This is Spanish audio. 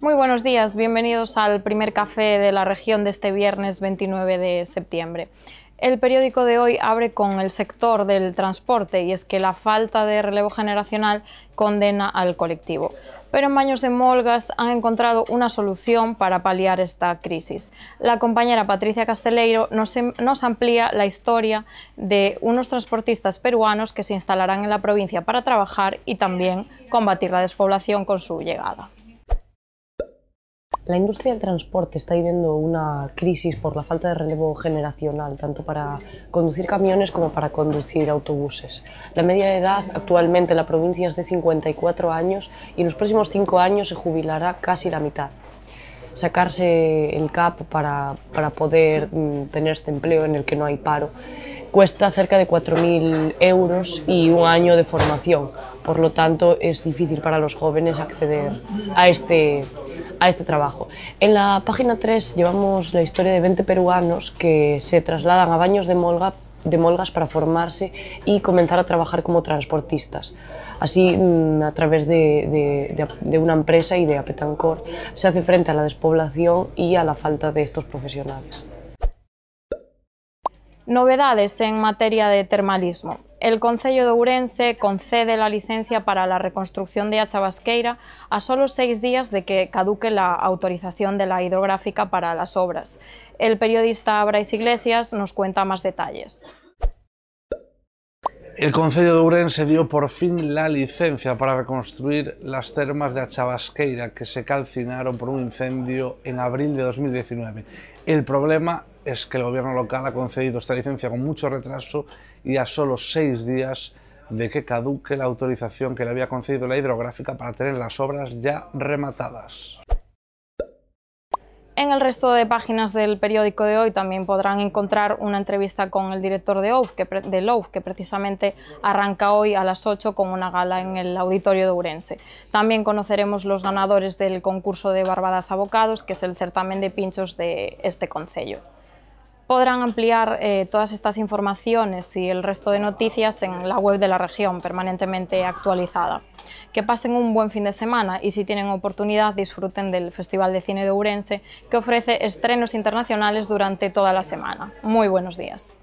Muy buenos días, bienvenidos al primer café de la región de este viernes 29 de septiembre. El periódico de hoy abre con el sector del transporte y es que la falta de relevo generacional condena al colectivo. Pero en Baños de Molgas han encontrado una solución para paliar esta crisis. La compañera Patricia Casteleiro nos, nos amplía la historia de unos transportistas peruanos que se instalarán en la provincia para trabajar y también combatir la despoblación con su llegada. La industria del transporte está viviendo una crisis por la falta de relevo generacional, tanto para conducir camiones como para conducir autobuses. La media de edad actualmente en la provincia es de 54 años y en los próximos 5 años se jubilará casi la mitad. Sacarse el CAP para, para poder mm, tener este empleo en el que no hay paro cuesta cerca de 4.000 euros y un año de formación. Por lo tanto, es difícil para los jóvenes acceder a este, a este trabajo. En la página 3 llevamos la historia de 20 peruanos que se trasladan a baños de, Molga, de Molgas para formarse y comenzar a trabajar como transportistas. Así, mm, a través de, de, de, una empresa y de Apetancor, se hace frente a la despoblación y a la falta de estos profesionales. Novedades en materia de termalismo. El Concello de Ourense concede la licencia para la reconstrucción de Achabasqueira a solo seis días de que caduque la autorización de la hidrográfica para las obras. El periodista Brais Iglesias nos cuenta más detalles. El Concello de Ourense dio por fin la licencia para reconstruir las termas de Achabasqueira que se calcinaron por un incendio en abril de 2019. El problema es que el gobierno local ha concedido esta licencia con mucho retraso y a solo seis días de que caduque la autorización que le había concedido la hidrográfica para tener las obras ya rematadas. En el resto de páginas del periódico de hoy también podrán encontrar una entrevista con el director de OUF, que, de LOUF, que precisamente arranca hoy a las 8 con una gala en el auditorio de Urense. También conoceremos los ganadores del concurso de Barbadas Abocados, que es el certamen de pinchos de este concello podrán ampliar eh, todas estas informaciones y el resto de noticias en la web de la región, permanentemente actualizada. Que pasen un buen fin de semana y si tienen oportunidad disfruten del Festival de Cine de Ourense que ofrece estrenos internacionales durante toda la semana. Muy buenos días.